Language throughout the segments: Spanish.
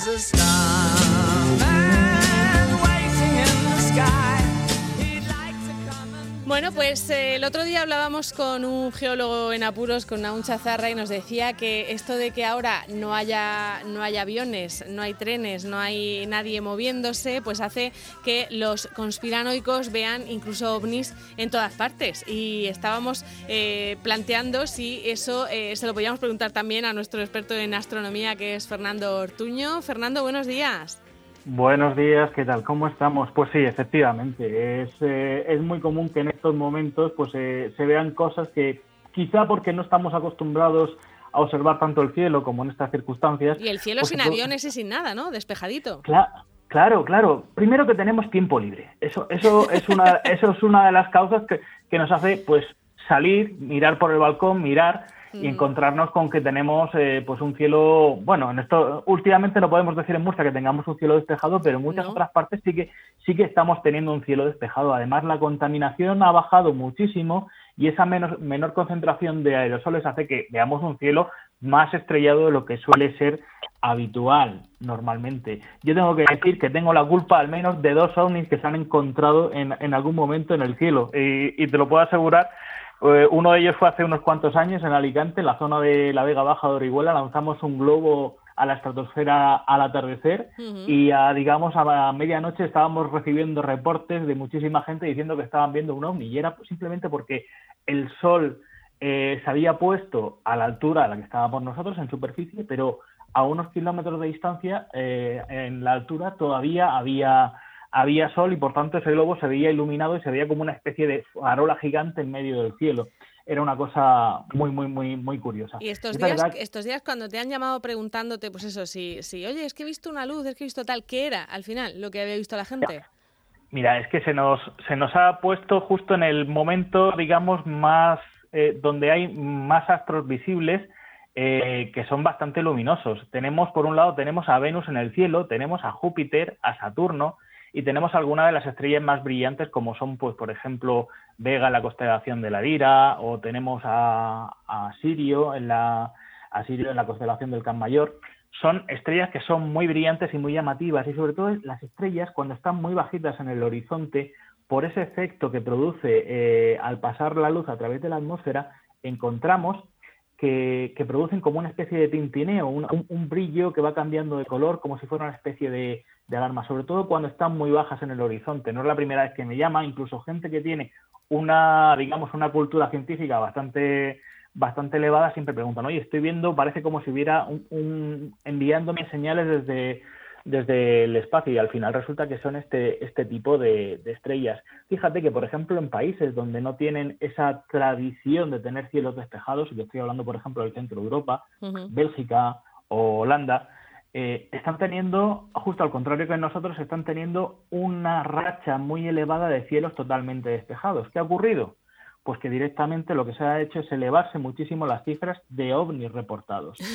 is a starman Bueno, pues eh, el otro día hablábamos con un geólogo en apuros, con Naun Chazarra, y nos decía que esto de que ahora no haya, no hay aviones, no hay trenes, no hay nadie moviéndose, pues hace que los conspiranoicos vean incluso ovnis en todas partes. Y estábamos eh, planteando si eso eh, se lo podíamos preguntar también a nuestro experto en astronomía, que es Fernando Ortuño. Fernando, buenos días. Buenos días, ¿qué tal? ¿Cómo estamos? Pues sí, efectivamente. Es, eh, es muy común que en estos momentos pues eh, se vean cosas que quizá porque no estamos acostumbrados a observar tanto el cielo como en estas circunstancias. Y el cielo pues sin aviones y sin nada, ¿no? Despejadito. Cla- Claro, claro. Primero que tenemos tiempo libre. Eso, eso es una, eso es una de las causas que, que nos hace, pues, salir, mirar por el balcón, mirar y Mm. encontrarnos con que tenemos, eh, pues, un cielo. Bueno, en esto últimamente no podemos decir en Murcia que tengamos un cielo despejado, pero en muchas No. otras partes sí que sí que estamos teniendo un cielo despejado. Además, la contaminación ha bajado muchísimo y esa menor, menor concentración de aerosoles hace que veamos un cielo más estrellado de lo que suele ser habitual normalmente. Yo tengo que decir que tengo la culpa al menos de dos ovnis que se han encontrado en, en algún momento en el cielo y, y te lo puedo asegurar. Eh, uno de ellos fue hace unos cuantos años en Alicante, en la zona de la Vega Baja de Orihuela, lanzamos un globo a la estratosfera al atardecer y a, digamos a medianoche estábamos recibiendo reportes de muchísima gente diciendo que estaban viendo un ovni. Y era simplemente porque el sol eh, se había puesto a la altura a la que estábamos nosotros en superficie, pero a unos kilómetros de distancia eh, en la altura todavía había había sol y por tanto ese globo se veía iluminado y se veía como una especie de farola gigante en medio del cielo. Era una cosa muy muy muy muy curiosa. Y estos Es días, verdad estos días cuando te han llamado preguntándote, pues eso, si, si, oye, es que he visto una luz, es que he visto tal, ¿qué era al final lo que había visto la gente? Mira, es que se nos, se nos ha puesto justo en el momento, digamos, más eh, donde hay más astros visibles eh, que son bastante luminosos. Tenemos, por un lado, tenemos a Venus en el cielo, tenemos a Júpiter, a Saturno y tenemos algunas de las estrellas más brillantes como son, pues, por ejemplo, Vega en la constelación de la Lira o tenemos a, Sirio en la Sirio en la constelación del Can Mayor. Son estrellas que son muy brillantes y muy llamativas y sobre todo las estrellas cuando están muy bajitas en el horizonte por ese efecto que produce eh, al pasar la luz a través de la atmósfera encontramos que, que producen como una especie de tintineo, un brillo que va cambiando de color como si fuera una especie de, de alarma, sobre todo cuando están muy bajas en el horizonte. No es la primera vez que me llama, incluso gente que tiene una, digamos, una cultura científica bastante bastante elevada siempre preguntan, oye, estoy viendo, parece como si hubiera un, un- enviándome señales desde, desde el espacio y al final resulta que son este, este tipo de, de estrellas. Fíjate que, por ejemplo, en países donde no tienen esa tradición de tener cielos despejados, y yo estoy hablando, por ejemplo, del centro de Europa. Bélgica o Holanda, eh, están teniendo, justo al contrario que nosotros, están teniendo una racha muy elevada de cielos totalmente despejados. ¿Qué ha ocurrido? Pues que directamente lo que se ha hecho es elevarse muchísimo las cifras de ovnis reportados.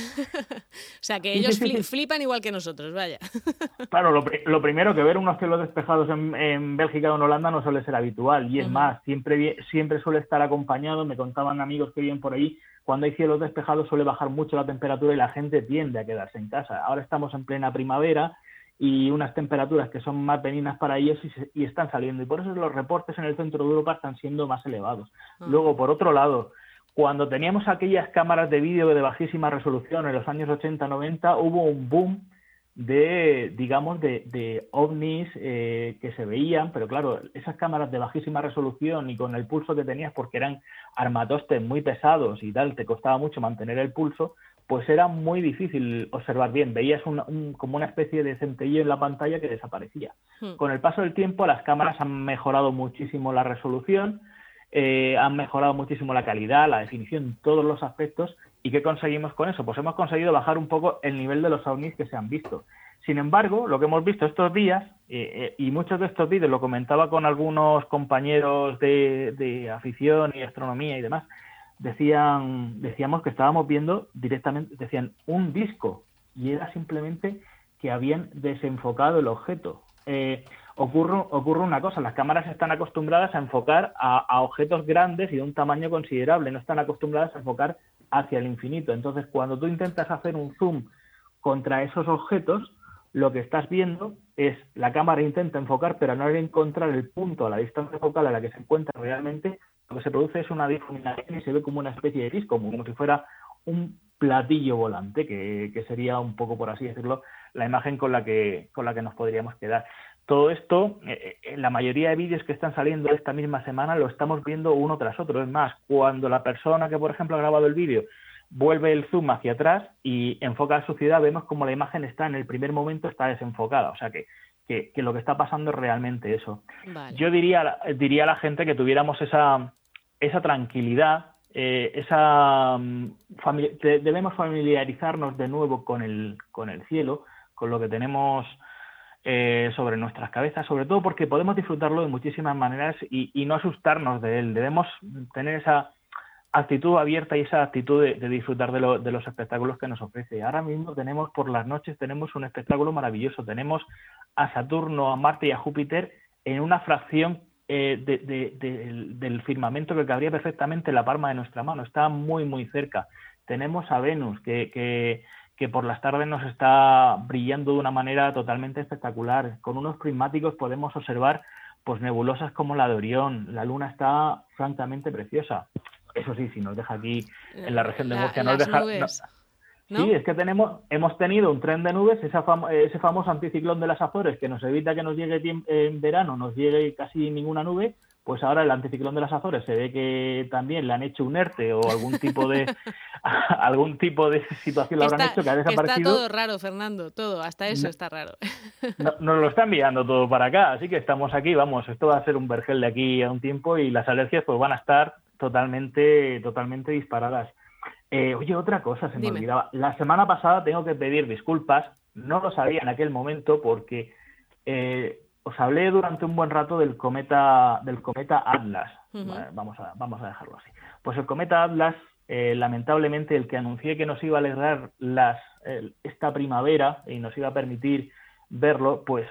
O sea, que ellos sí, sí, fli- sí. flipan igual que nosotros, vaya. Claro, lo, pri- lo primero que ver unos cielos despejados en, en Bélgica o en Holanda no suele ser habitual. Y es más, siempre, siempre suele estar acompañado, me contaban amigos que viven por ahí, cuando hay cielos despejados suele bajar mucho la temperatura y la gente tiende a quedarse en casa. Ahora estamos en plena primavera y unas temperaturas que son más benignas para ellos y, se- y están saliendo. Y por eso los reportes en el centro de Europa están siendo más elevados. Ah. Luego, por otro lado, cuando teníamos aquellas cámaras de vídeo de bajísima resolución en los años 80-90, hubo un boom de, digamos, de, de ovnis eh, que se veían, pero claro, esas cámaras de bajísima resolución y con el pulso que tenías, porque eran armatostes muy pesados y tal, te costaba mucho mantener el pulso, pues era muy difícil observar bien. Veías un- un- como una especie de centelleo en la pantalla que desaparecía. Hmm. Con el paso del tiempo, las cámaras han mejorado muchísimo la resolución, eh, han mejorado muchísimo la calidad, la definición, todos los aspectos. ¿Y qué conseguimos con eso? Pues hemos conseguido bajar un poco el nivel de los ovnis que se han visto. Sin embargo, lo que hemos visto estos días, eh, eh, y muchos de estos vídeos lo comentaba con algunos compañeros de, de afición y astronomía y demás, decían, decíamos que estábamos viendo directamente, decían un disco, y era simplemente que habían desenfocado el objeto. Eh, ocurre, ocurre una cosa, las cámaras están acostumbradas a enfocar a, a objetos grandes y de un tamaño considerable, no están acostumbradas a enfocar hacia el infinito. Entonces, cuando tú intentas hacer un zoom contra esos objetos, lo que estás viendo es la cámara intenta enfocar, pero no encontrar el punto a la distancia focal a la que se encuentra realmente, lo que se produce es una difuminación y se ve como una especie de disco, como, si fuera un platillo volante, que, que, sería un poco, por así decirlo, la imagen con la que, con la que nos podríamos quedar. Todo esto, eh, en la mayoría de vídeos que están saliendo esta misma semana, lo estamos viendo uno tras otro. Es más, cuando la persona que, por ejemplo, ha grabado el vídeo vuelve el zoom hacia atrás y enfoca a su ciudad, vemos como la imagen está en el primer momento está desenfocada. O sea que, que, lo que está pasando es realmente eso. Yo diría, diría a la gente que tuviéramos esa, esa tranquilidad, eh, esa mm, debemos familiarizarnos de nuevo con el, con el cielo, con lo que tenemos eh, sobre nuestras cabezas, sobre todo porque podemos disfrutarlo de muchísimas maneras y, y no asustarnos de él. Debemos tener esa actitud abierta y esa actitud de, disfrutar de, los espectáculos que nos ofrece. Ahora mismo tenemos por las noches tenemos un espectáculo maravilloso. Tenemos a Saturno, a Marte y a Júpiter en una fracción eh, del firmamento que cabría perfectamente en la palma de nuestra mano. Está muy muy cerca. Tenemos a Venus que, que, que por las tardes nos está brillando de una manera totalmente espectacular. Con unos prismáticos podemos observar pues nebulosas como la de Orión. La Luna está francamente preciosa. Eso sí, si nos deja aquí en la región de Murcia, nos deja... Sí, es que tenemos, hemos tenido un tren de nubes, ese famoso anticiclón de las Azores que nos evita que nos llegue en verano, nos llegue casi ninguna nube, pues ahora el anticiclón de las Azores se ve que también le han hecho un ERTE o algún tipo de algún tipo de situación lo habrán hecho que ha desaparecido. Está todo raro, Fernando, todo, hasta eso está raro. nos lo está enviando todo para acá, así que estamos aquí, vamos, esto va a ser un vergel de aquí a un tiempo y las alergias pues van a estar totalmente, totalmente disparadas. Eh, oye, otra cosa se me olvidaba. La semana pasada tengo que pedir disculpas, no lo sabía en aquel momento porque eh, os hablé durante un buen rato del cometa, del cometa Atlas. vamos, a, vamos a dejarlo así. Pues el cometa Atlas, eh, lamentablemente, el que anuncié que nos iba a alegrar las, esta primavera y nos iba a permitir verlo, pues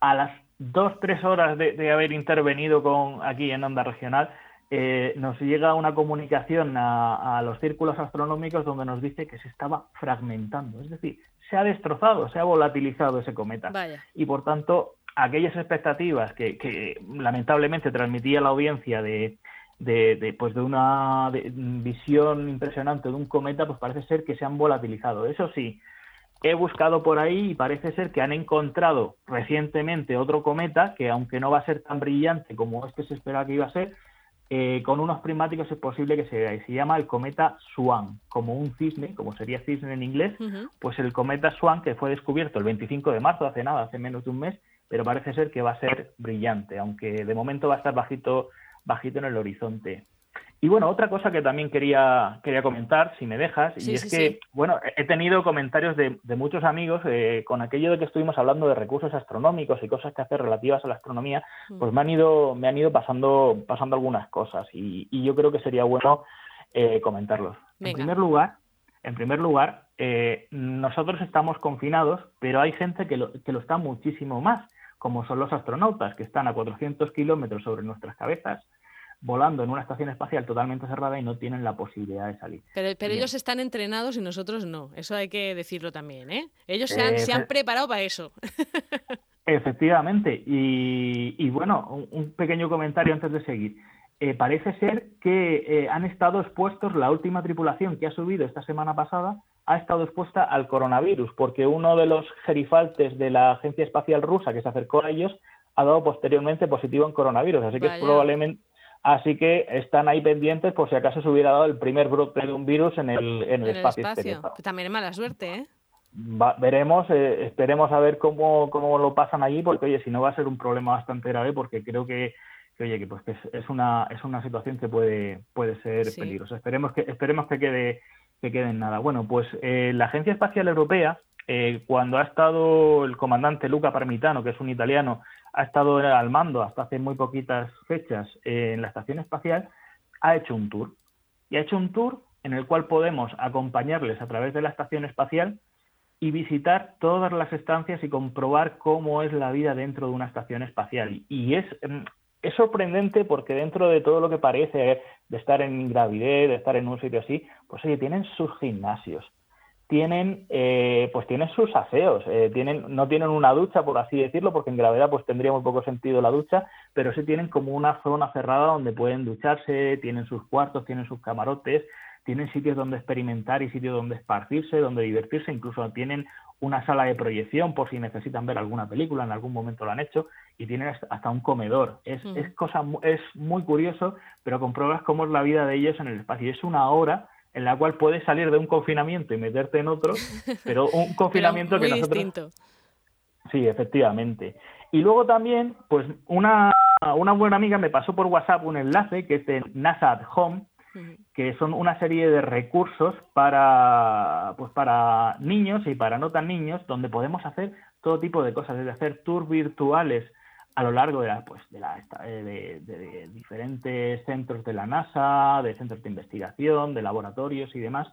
a las dos, tres horas de, de haber intervenido con aquí en Onda Regional, eh, nos llega una comunicación a, los círculos astronómicos donde nos dice que se estaba fragmentando, es decir, se ha destrozado, se ha volatilizado ese cometa. Y por tanto, aquellas expectativas que, lamentablemente transmitía la audiencia de, de, pues de una visión impresionante de un cometa, pues parece ser que se han volatilizado. Eso sí, he buscado por ahí y parece ser que han encontrado recientemente otro cometa que, aunque no va a ser tan brillante como este se esperaba que iba a ser, eh, con unos prismáticos es posible que se vea y se llama el cometa Swan, como un cisne, como sería cisne en inglés, pues el cometa Swan que fue descubierto el 25 de marzo, hace nada, hace menos de un mes, pero parece ser que va a ser brillante, aunque de momento va a estar bajito, bajito en el horizonte. Y bueno, otra cosa que también quería, quería comentar, si me dejas, y es que, bueno, he tenido comentarios de, muchos amigos eh, con aquello de que estuvimos hablando de recursos astronómicos y cosas que hacer relativas a la astronomía, mm. pues me han ido, me han ido pasando, pasando algunas cosas y, yo creo que sería bueno eh, comentarlos. En primer lugar, en primer lugar, eh, nosotros estamos confinados, pero hay gente que lo, que lo está muchísimo más, como son los astronautas, que están a 400 kilómetros sobre nuestras cabezas, volando en una estación espacial totalmente cerrada y no tienen la posibilidad de salir. Pero, pero ellos están entrenados y nosotros no. Eso hay que decirlo también, ¿eh? Ellos se han, se han preparado para eso. Efectivamente. Y, bueno, un, pequeño comentario antes de seguir. Eh, parece ser que eh, han estado expuestos, la última tripulación que ha subido esta semana pasada ha estado expuesta al coronavirus, porque uno de los gerifaltes de la Agencia Espacial Rusa que se acercó a ellos ha dado posteriormente positivo en coronavirus. Así que probablemente, Así que están ahí pendientes por si acaso se hubiera dado el primer brote de un virus en el, en el, espacio. También es mala suerte, ¿eh? veremos, eh, esperemos a ver cómo, cómo lo pasan allí, porque oye, si no va a ser un problema bastante grave, porque creo que, oye, que pues que es, una es una situación que puede puede ser peligrosa. Esperemos que esperemos que quede que quede en nada. Bueno, pues eh, la Agencia Espacial Europea, eh, cuando ha estado el comandante Luca Parmitano, que es un italiano, ha estado al mando hasta hace muy poquitas fechas en la estación espacial, ha hecho un tour. Y ha hecho un tour en el cual podemos acompañarles a través de la estación espacial y visitar todas las estancias y comprobar cómo es la vida dentro de una estación espacial. Y es, mm, sorprendente porque dentro de todo lo que parece de estar en gravidez, de estar en un sitio así, pues oye, tienen sus gimnasios, tienen eh, pues tienen sus aseos, eh, tienen, no tienen una ducha, por así decirlo, porque en gravedad pues tendría muy poco sentido la ducha, pero sí tienen como una zona cerrada donde pueden ducharse, tienen sus cuartos, tienen sus camarotes, tienen sitios donde experimentar y sitios donde esparcirse, donde divertirse, incluso tienen una sala de proyección por si necesitan ver alguna película, en algún momento lo han hecho, y tienen hasta un comedor. Es, es, cosa, es muy curioso, pero compruebas cómo es la vida de ellos en el espacio. Es una hora en la cual puedes salir de un confinamiento y meterte en otro, pero un confinamiento que nosotros... Distinto. Sí, efectivamente. Y luego también, pues una, una buena amiga me pasó por WhatsApp un enlace que es de NASA at Home, que son una serie de recursos para, pues para niños y para no tan niños, donde podemos hacer todo tipo de cosas, desde hacer tours virtuales a lo largo de, la, pues, de, la, de, de, diferentes centros de la NASA, de centros de investigación, de laboratorios y demás,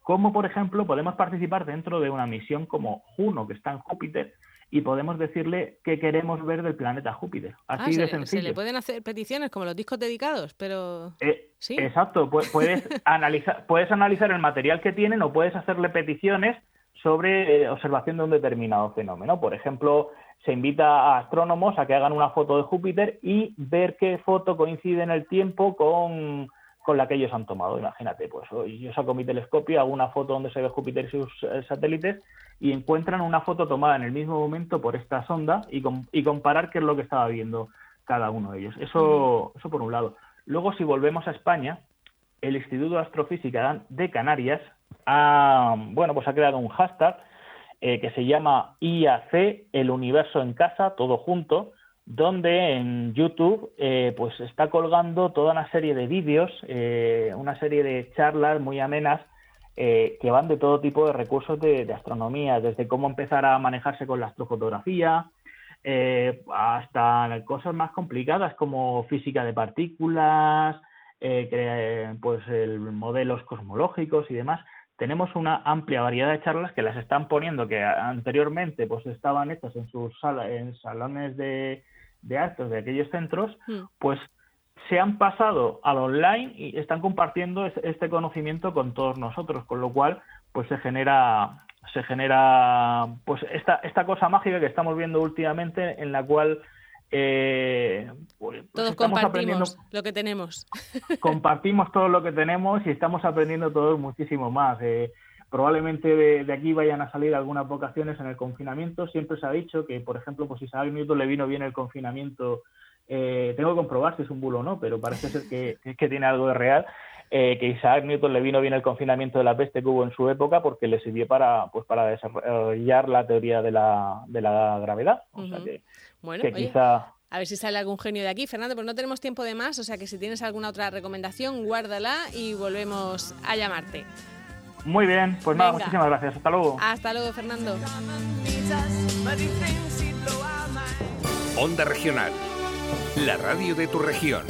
como por ejemplo podemos participar dentro de una misión como Juno, que está en Júpiter, y podemos decirle qué queremos ver del planeta Júpiter. Ah, Así de sencillo. Se le pueden hacer peticiones como los discos dedicados, pero... Eh, ¿Sí? Exacto, puedes analizar, puedes analizar el material que tienen o puedes hacerle peticiones sobre eh, observación de un determinado fenómeno. Por ejemplo, se invita a astrónomos a que hagan una foto de Júpiter y ver qué foto coincide en el tiempo con con la que ellos han tomado. Imagínate, pues yo saco mi telescopio, hago una foto donde se ve Júpiter y sus eh, satélites y encuentran una foto tomada en el mismo momento por esta sonda y, y comparar qué es lo que estaba viendo cada uno de ellos. Eso, eso por un lado. Luego, si volvemos a España, el Instituto de Astrofísica de Canarias ha, bueno, pues ha creado un hashtag eh, que se llama IAC, el universo en casa, todo junto, donde en YouTube eh, pues está colgando toda una serie de vídeos, eh, una serie de charlas muy amenas que van de todo tipo de recursos de, astronomía, desde cómo empezar a manejarse con la astrofotografía, hasta cosas más complicadas como física de partículas, pues el, modelos cosmológicos y demás. Tenemos una amplia variedad de charlas que las están poniendo, que anteriormente pues estaban hechas en sus en salones de, de actos de aquellos centros, hmm. pues se han pasado al online y están compartiendo este conocimiento con todos nosotros, con lo cual pues se genera se genera pues esta esta cosa mágica que estamos viendo últimamente en la cual eh, pues, pues todos compartimos lo que tenemos compartimos todo lo que tenemos y estamos aprendiendo todos muchísimo más eh, probablemente de, aquí vayan a salir algunas vocaciones en el confinamiento. Siempre se ha dicho que, por ejemplo, pues Isaac Newton le vino bien el confinamiento. Eh, tengo que comprobar si es un bulo o no, pero parece ser que, que tiene algo de real. Eh, que Isaac Newton le vino bien el confinamiento de la peste que hubo en su época porque le sirvió para pues para desarrollar la teoría de la, de la gravedad. O sea que, bueno, quizá... A ver si sale algún genio de aquí. Fernando, pues no tenemos tiempo de más, o sea que si tienes alguna otra recomendación, guárdala y volvemos a llamarte. Muy bien, pues nada, muchísimas gracias. Hasta luego. Hasta luego, Fernando. Onda Regional, la radio de tu región.